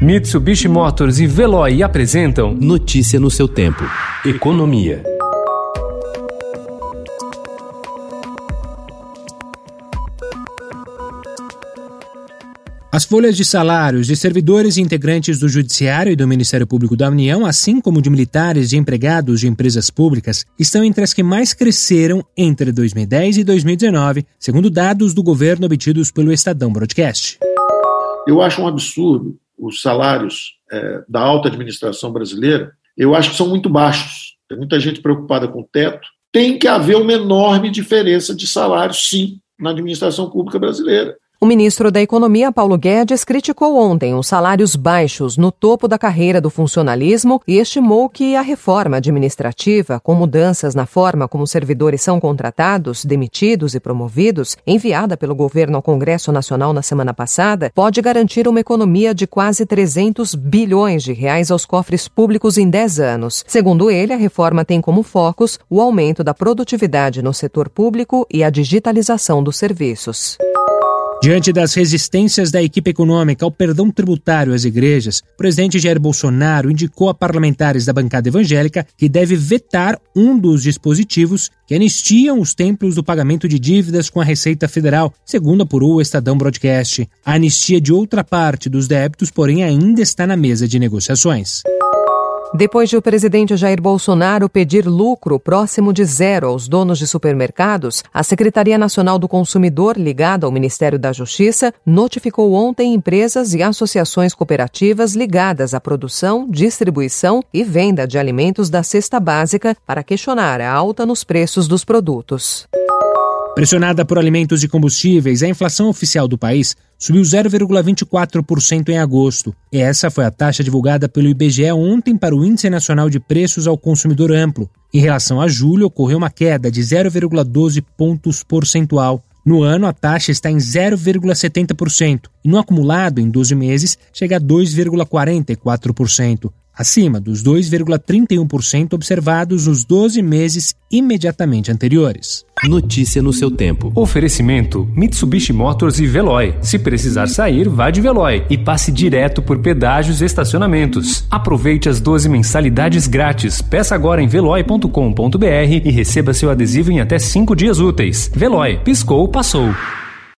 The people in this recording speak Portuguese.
Mitsubishi Motors e Veloy apresentam Notícia no seu tempo. Economia. As folhas de salários de servidores e integrantes do Judiciário e do Ministério Público da União, assim como de militares e empregados de empresas públicas, estão entre as que mais cresceram entre 2010 e 2019, segundo dados do governo obtidos pelo Estadão Broadcast. Eu acho um absurdo os salários é, da alta administração brasileira, eu acho que são muito baixos. Tem muita gente preocupada com o teto. Tem que haver uma enorme diferença de salário, sim, na administração pública brasileira. O ministro da Economia, Paulo Guedes, criticou ontem os salários baixos no topo da carreira do funcionalismo e estimou que a reforma administrativa, com mudanças na forma como servidores são contratados, demitidos e promovidos, enviada pelo governo ao Congresso Nacional na semana passada, pode garantir uma economia de quase 300 bilhões de reais aos cofres públicos em 10 anos. Segundo ele, a reforma tem como focos o aumento da produtividade no setor público e a digitalização dos serviços. Diante das resistências da equipe econômica ao perdão tributário às igrejas, o presidente Jair Bolsonaro indicou a parlamentares da bancada evangélica que deve vetar um dos dispositivos que anistiam os templos do pagamento de dívidas com a Receita Federal, segundo apurou o Estadão Broadcast. A anistia de outra parte dos débitos, porém, ainda está na mesa de negociações. Depois de o presidente Jair Bolsonaro pedir lucro próximo de zero aos donos de supermercados, a Secretaria Nacional do Consumidor, ligada ao Ministério da Justiça, notificou ontem empresas e associações cooperativas ligadas à produção, distribuição e venda de alimentos da cesta básica para questionar a alta nos preços dos produtos. Pressionada por alimentos e combustíveis, a inflação oficial do país subiu 0,24% em agosto. Essa foi a taxa divulgada pelo IBGE ontem para o Índice Nacional de Preços ao Consumidor Amplo. Em relação a julho, ocorreu uma queda de 0,12 pontos percentual. No ano, a taxa está em 0,70% e no acumulado em 12 meses chega a 2,44% acima dos 2,31% observados nos 12 meses imediatamente anteriores. Notícia no seu tempo. Oferecimento: Mitsubishi Motors e Veloy. Se precisar sair, vá de Veloy e passe direto por pedágios e estacionamentos. Aproveite as 12 mensalidades grátis. Peça agora em veloy.com.br e receba seu adesivo em até 5 dias úteis. Veloy, piscou, passou.